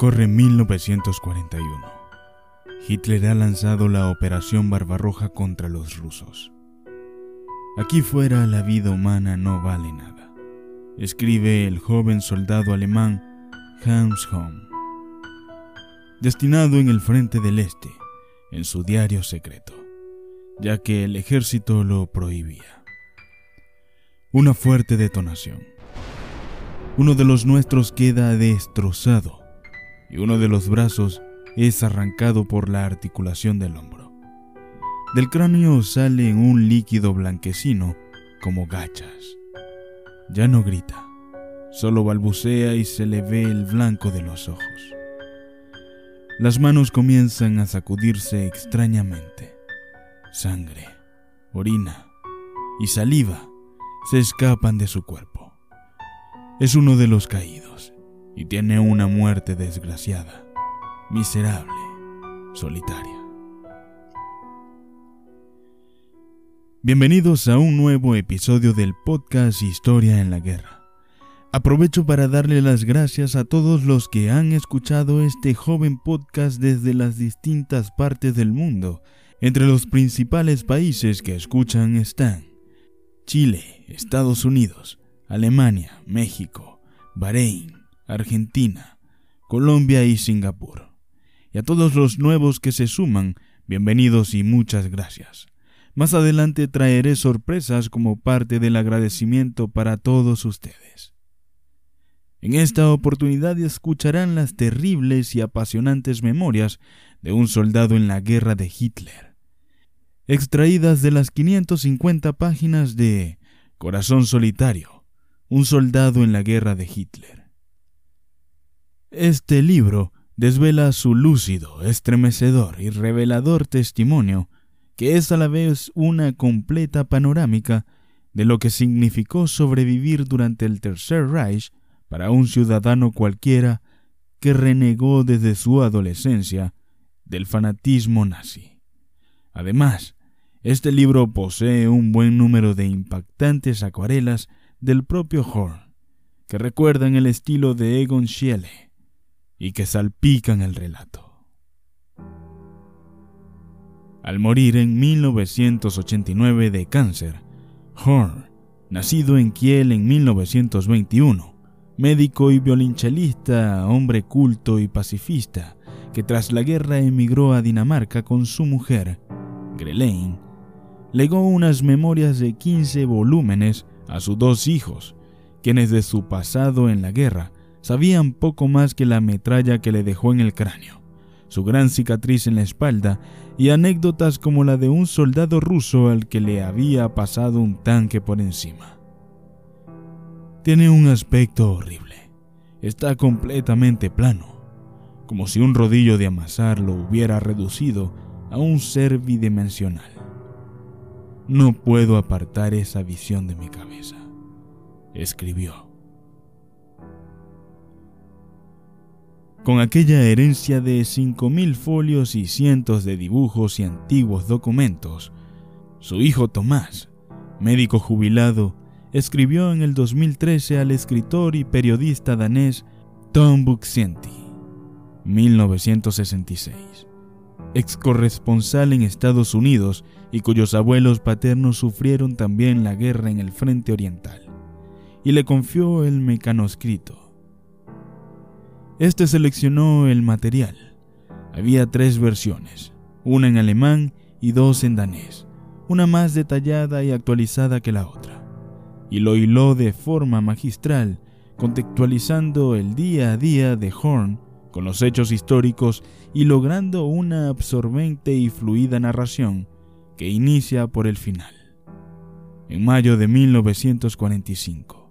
Corre 1941. Hitler ha lanzado la Operación Barbarroja contra los rusos. Aquí fuera la vida humana no vale nada, escribe el joven soldado alemán Hans Hohm, destinado en el frente del Este, en su diario secreto, ya que el ejército lo prohibía. Una fuerte detonación. Uno de los nuestros queda destrozado y uno de los brazos es arrancado por la articulación del hombro. Del cráneo sale un líquido blanquecino como gachas. Ya no grita, solo balbucea y se le ve el blanco de los ojos. Las manos comienzan a sacudirse extrañamente. Sangre, orina y saliva se escapan de su cuerpo. Es uno de los caídos y tiene una muerte desgraciada, miserable, solitaria. Bienvenidos a un nuevo episodio del podcast Historia en la Guerra. Aprovecho para darle las gracias a todos los que han escuchado este joven podcast desde las distintas partes del mundo. Entre los principales países que escuchan están Chile, Estados Unidos, Alemania, México, Bahrein, Argentina, Colombia y Singapur. Y a todos los nuevos que se suman, bienvenidos y muchas gracias. Más adelante traeré sorpresas como parte del agradecimiento para todos ustedes. En esta oportunidad escucharán las terribles y apasionantes memorias de un soldado en la guerra de Hitler, extraídas de las 550 páginas de Corazón Solitario, un soldado en la guerra de Hitler. Este libro desvela su lúcido, estremecedor y revelador testimonio, que es a la vez una completa panorámica de lo que significó sobrevivir durante el Tercer Reich para un ciudadano cualquiera que renegó desde su adolescencia del fanatismo nazi. Además, este libro posee un buen número de impactantes acuarelas del propio Horn, que recuerdan el estilo de Egon Schiele y que salpican el relato. Al morir en 1989 de cáncer, Horn, nacido en Kiel en 1921, médico y violonchelista, hombre culto y pacifista, que tras la guerra emigró a Dinamarca con su mujer, Grelaine, legó unas memorias de 15 volúmenes a sus dos hijos, quienes de su pasado en la guerra sabían poco más que la metralla que le dejó en el cráneo, su gran cicatriz en la espalda y anécdotas como la de un soldado ruso al que le había pasado un tanque por encima. Tiene un aspecto horrible. Está completamente plano, como si un rodillo de amasar lo hubiera reducido a un ser bidimensional. No puedo apartar esa visión de mi cabeza, escribió. Con aquella herencia de cinco mil folios y cientos de dibujos y antiguos documentos, su hijo Tomás, médico jubilado, escribió en el 2013 al escritor y periodista danés Tom Buxienti, 1966, ex corresponsal en Estados Unidos y cuyos abuelos paternos sufrieron también la guerra en el frente oriental, y le confió el mecanoscrito este seleccionó el material. Había tres versiones, una en alemán y dos en danés, una más detallada y actualizada que la otra. Y lo hiló de forma magistral, contextualizando el día a día de Horn con los hechos históricos y logrando una absorbente y fluida narración que inicia por el final. En mayo de 1945,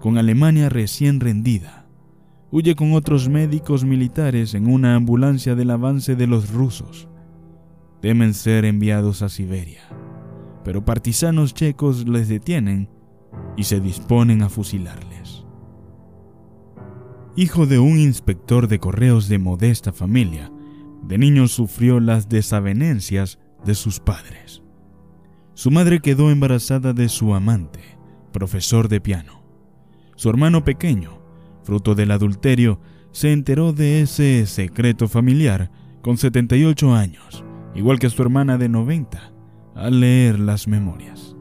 con Alemania recién rendida, huye con otros médicos militares en una ambulancia del avance de los rusos. Temen ser enviados a Siberia, pero partisanos checos les detienen y se disponen a fusilarles. Hijo de un inspector de correos de modesta familia, de niño sufrió las desavenencias de sus padres. Su madre quedó embarazada de su amante, profesor de piano. Su hermano pequeño, fruto del adulterio, se enteró de ese secreto familiar con 78 años, igual que su hermana de 90, al leer las memorias.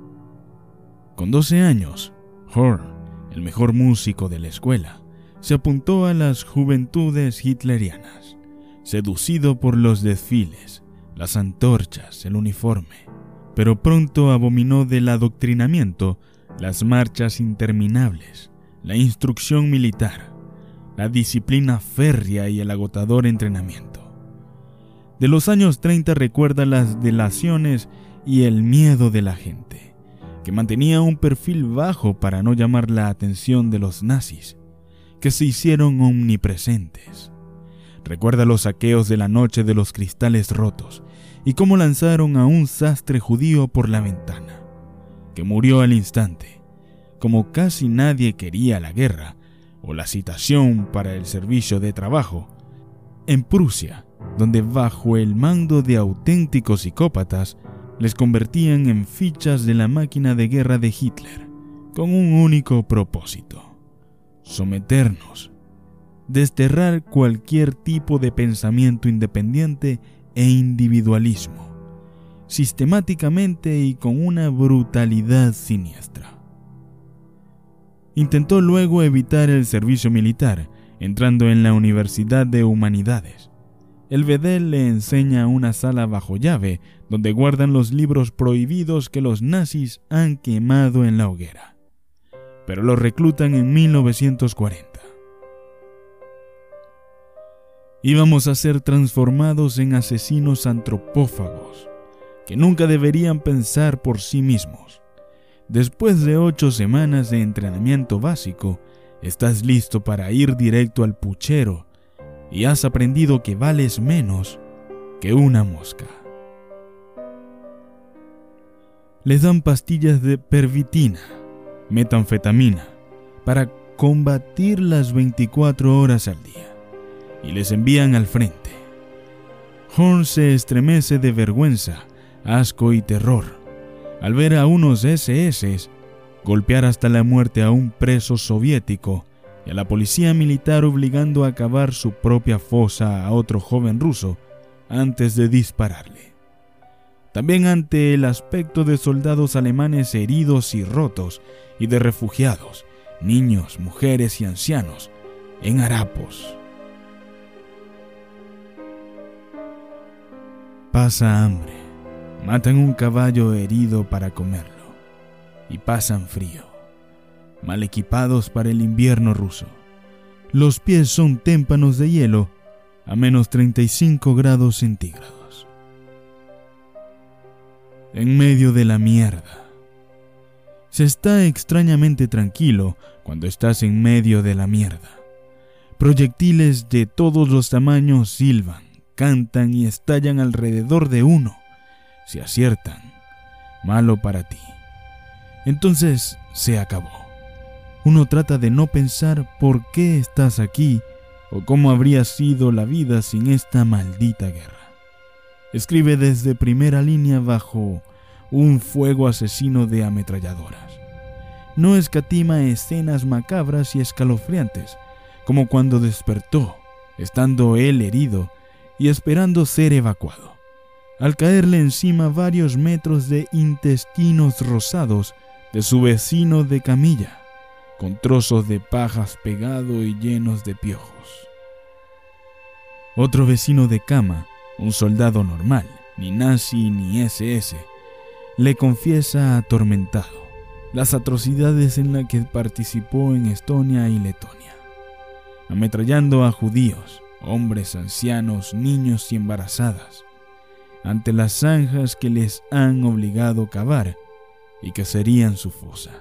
Con 12 años, Horn, el mejor músico de la escuela, se apuntó a las juventudes hitlerianas, seducido por los desfiles, las antorchas, el uniforme, pero pronto abominó del adoctrinamiento las marchas interminables, la instrucción militar, la disciplina férrea y el agotador entrenamiento. De los años 30 recuerda las delaciones y el miedo de la gente, que mantenía un perfil bajo para no llamar la atención de los nazis, que se hicieron omnipresentes. Recuerda los saqueos de la noche de los cristales rotos y cómo lanzaron a un sastre judío por la ventana, que murió al instante. Como casi nadie quería la guerra o la citación para el servicio de trabajo, en Prusia, donde bajo el mando de auténticos psicópatas les convertían en fichas de la máquina de guerra de Hitler, con un único propósito, someternos, desterrar cualquier tipo de pensamiento independiente e individualismo, sistemáticamente y con una brutalidad siniestra. Intentó luego evitar el servicio militar, entrando en la Universidad de Humanidades. El Bedel le enseña una sala bajo llave donde guardan los libros prohibidos que los nazis han quemado en la hoguera. Pero lo reclutan en 1940 íbamos a ser transformados en asesinos antropófagos, que nunca deberían pensar por sí mismos. Después de ocho semanas de entrenamiento básico, estás listo para ir directo al puchero y has aprendido que vales menos que una mosca. Les dan pastillas de pervitina, metanfetamina, para combatir las 24 horas al día y les envían al frente. Horn se estremece de vergüenza, asco y terror al ver a unos SS golpear hasta la muerte a un preso soviético y a la policía militar obligando a cavar su propia fosa a otro joven ruso antes de dispararle. También ante el aspecto de soldados alemanes heridos y rotos y de refugiados, niños, mujeres y ancianos, en harapos, Pasa hambre, matan un caballo herido para comerlo y pasan frío, mal equipados para el invierno ruso. Los pies son témpanos de hielo a menos 35 grados centígrados. En medio de la mierda. Se está extrañamente tranquilo cuando estás en medio de la mierda. Proyectiles de todos los tamaños silban cantan y estallan alrededor de uno. Si aciertan, malo para ti. Entonces se acabó. Uno trata de no pensar por qué estás aquí o cómo habría sido la vida sin esta maldita guerra. Escribe desde primera línea bajo un fuego asesino de ametralladoras. No escatima escenas macabras y escalofriantes, como cuando despertó, estando él herido y esperando ser evacuado. Al caerle encima varios metros de intestinos rosados de su vecino de camilla, con trozos de pajas pegado y llenos de piojos. Otro vecino de cama, un soldado normal, ni nazi ni SS, le confiesa atormentado las atrocidades en las que participó en Estonia y Letonia, ametrallando a judíos, hombres ancianos, niños y embarazadas, ante las zanjas que les han obligado a cavar y que serían su fosa.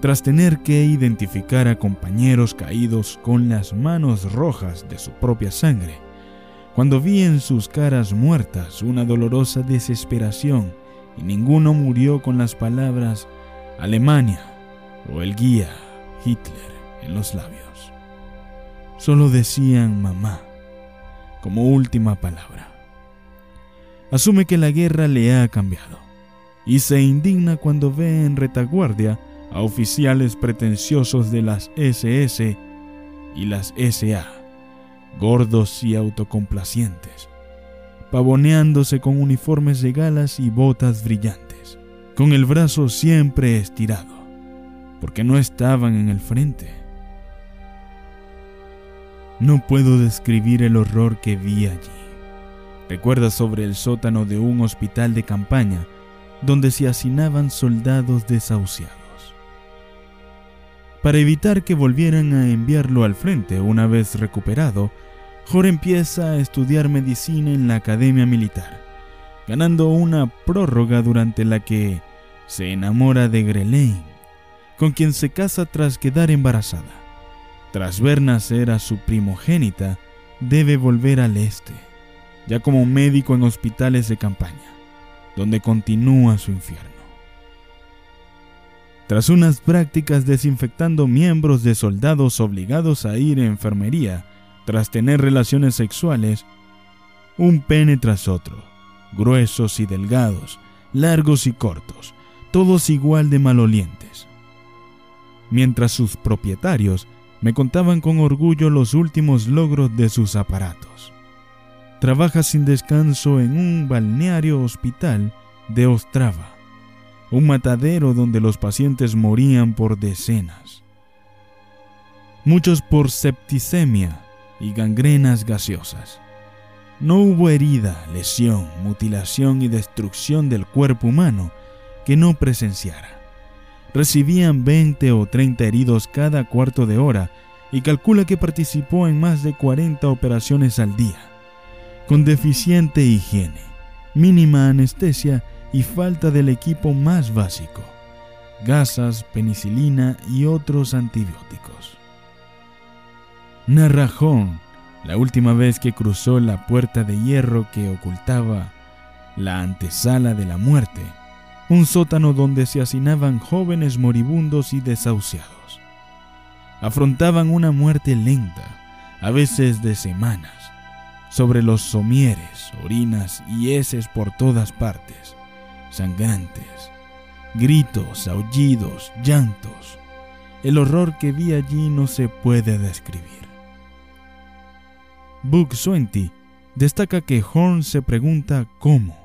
Tras tener que identificar a compañeros caídos con las manos rojas de su propia sangre, cuando vi en sus caras muertas una dolorosa desesperación y ninguno murió con las palabras Alemania o el guía Hitler en los labios solo decían mamá como última palabra. Asume que la guerra le ha cambiado y se indigna cuando ve en retaguardia a oficiales pretenciosos de las SS y las SA, gordos y autocomplacientes, pavoneándose con uniformes de galas y botas brillantes, con el brazo siempre estirado, porque no estaban en el frente. No puedo describir el horror que vi allí. Recuerda sobre el sótano de un hospital de campaña donde se hacinaban soldados desahuciados. Para evitar que volvieran a enviarlo al frente una vez recuperado, Jor empieza a estudiar medicina en la Academia Militar, ganando una prórroga durante la que se enamora de Grelaine, con quien se casa tras quedar embarazada. Tras ver nacer a su primogénita, debe volver al este, ya como médico en hospitales de campaña, donde continúa su infierno. Tras unas prácticas desinfectando miembros de soldados obligados a ir a enfermería, tras tener relaciones sexuales, un pene tras otro, gruesos y delgados, largos y cortos, todos igual de malolientes. Mientras sus propietarios me contaban con orgullo los últimos logros de sus aparatos. Trabaja sin descanso en un balneario hospital de Ostrava, un matadero donde los pacientes morían por decenas. Muchos por septicemia, y gangrenas gaseosas. No hubo herida, lesión, mutilación y destrucción del cuerpo humano que no presenciara. Recibían 20 o 30 heridos cada cuarto de hora y calcula que participó en más de 40 operaciones al día, con deficiente higiene, mínima anestesia y falta del equipo más básico, gasas, penicilina y otros antibióticos. Narrajón, la última vez que cruzó la puerta de hierro que ocultaba la antesala de la muerte, un sótano donde se hacinaban jóvenes moribundos y desahuciados. Afrontaban una muerte lenta, a veces de semanas, sobre los somieres, orinas y heces por todas partes, sangrantes, gritos, aullidos, llantos. El horror que vi allí no se puede describir. Book Swenty destaca que Horn se pregunta cómo,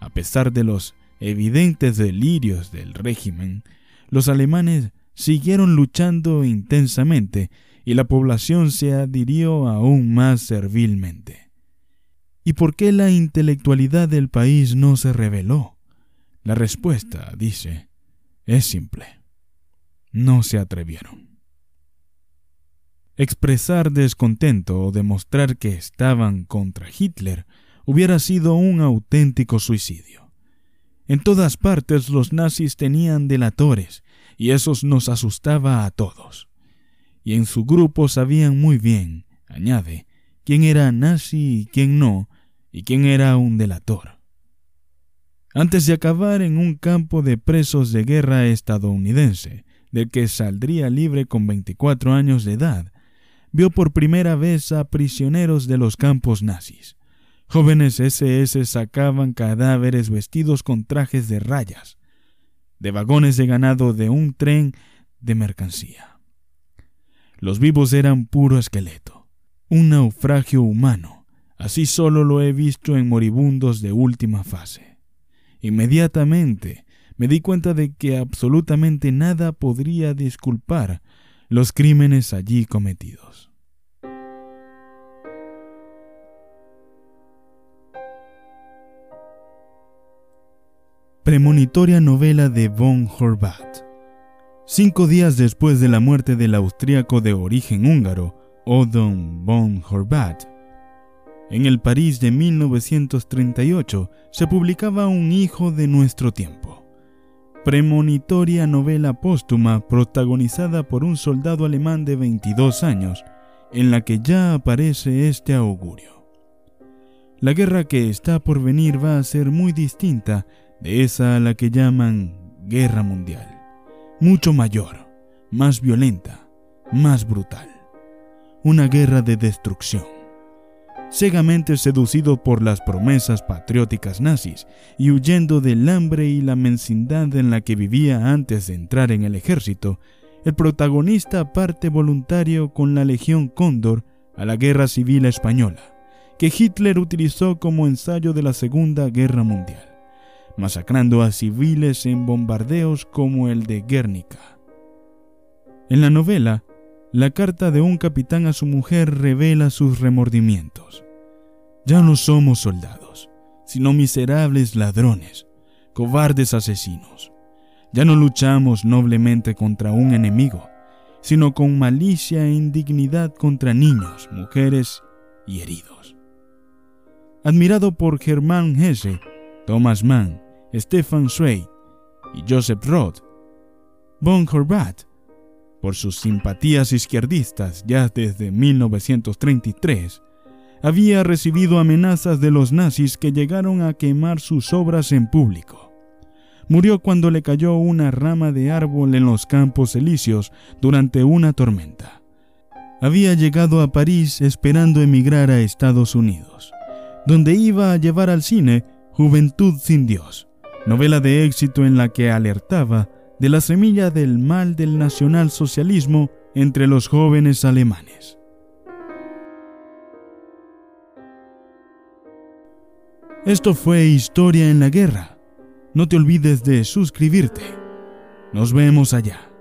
a pesar de los evidentes delirios del régimen, los alemanes siguieron luchando intensamente y la población se adhirió aún más servilmente. ¿Y por qué la intelectualidad del país no se reveló? La respuesta, dice, es simple. No se atrevieron. Expresar descontento o demostrar que estaban contra Hitler hubiera sido un auténtico suicidio. En todas partes los nazis tenían delatores y eso nos asustaba a todos. Y en su grupo sabían muy bien, añade, quién era nazi y quién no, y quién era un delator. Antes de acabar en un campo de presos de guerra estadounidense, del que saldría libre con 24 años de edad, vio por primera vez a prisioneros de los campos nazis. Jóvenes SS sacaban cadáveres vestidos con trajes de rayas, de vagones de ganado de un tren de mercancía. Los vivos eran puro esqueleto, un naufragio humano. Así solo lo he visto en moribundos de última fase. Inmediatamente me di cuenta de que absolutamente nada podría disculpar los crímenes allí cometidos. Premonitoria novela de von Horvath. Cinco días después de la muerte del austríaco de origen húngaro, Odon von Horvath, en el París de 1938 se publicaba Un hijo de nuestro tiempo premonitoria novela póstuma protagonizada por un soldado alemán de 22 años, en la que ya aparece este augurio. La guerra que está por venir va a ser muy distinta de esa a la que llaman guerra mundial, mucho mayor, más violenta, más brutal. Una guerra de destrucción. Cegamente seducido por las promesas patrióticas nazis y huyendo del hambre y la mensidad en la que vivía antes de entrar en el ejército, el protagonista parte voluntario con la Legión Cóndor a la Guerra Civil Española, que Hitler utilizó como ensayo de la Segunda Guerra Mundial, masacrando a civiles en bombardeos como el de Guernica. En la novela, la carta de un capitán a su mujer revela sus remordimientos. Ya no somos soldados, sino miserables ladrones, cobardes asesinos. Ya no luchamos noblemente contra un enemigo, sino con malicia e indignidad contra niños, mujeres y heridos. Admirado por Germán Hesse, Thomas Mann, Stefan Zweig y Joseph Roth, von Horvath por sus simpatías izquierdistas ya desde 1933, había recibido amenazas de los nazis que llegaron a quemar sus obras en público. Murió cuando le cayó una rama de árbol en los campos elíseos durante una tormenta. Había llegado a París esperando emigrar a Estados Unidos, donde iba a llevar al cine Juventud sin Dios, novela de éxito en la que alertaba de la semilla del mal del nacionalsocialismo entre los jóvenes alemanes. Esto fue Historia en la Guerra. No te olvides de suscribirte. Nos vemos allá.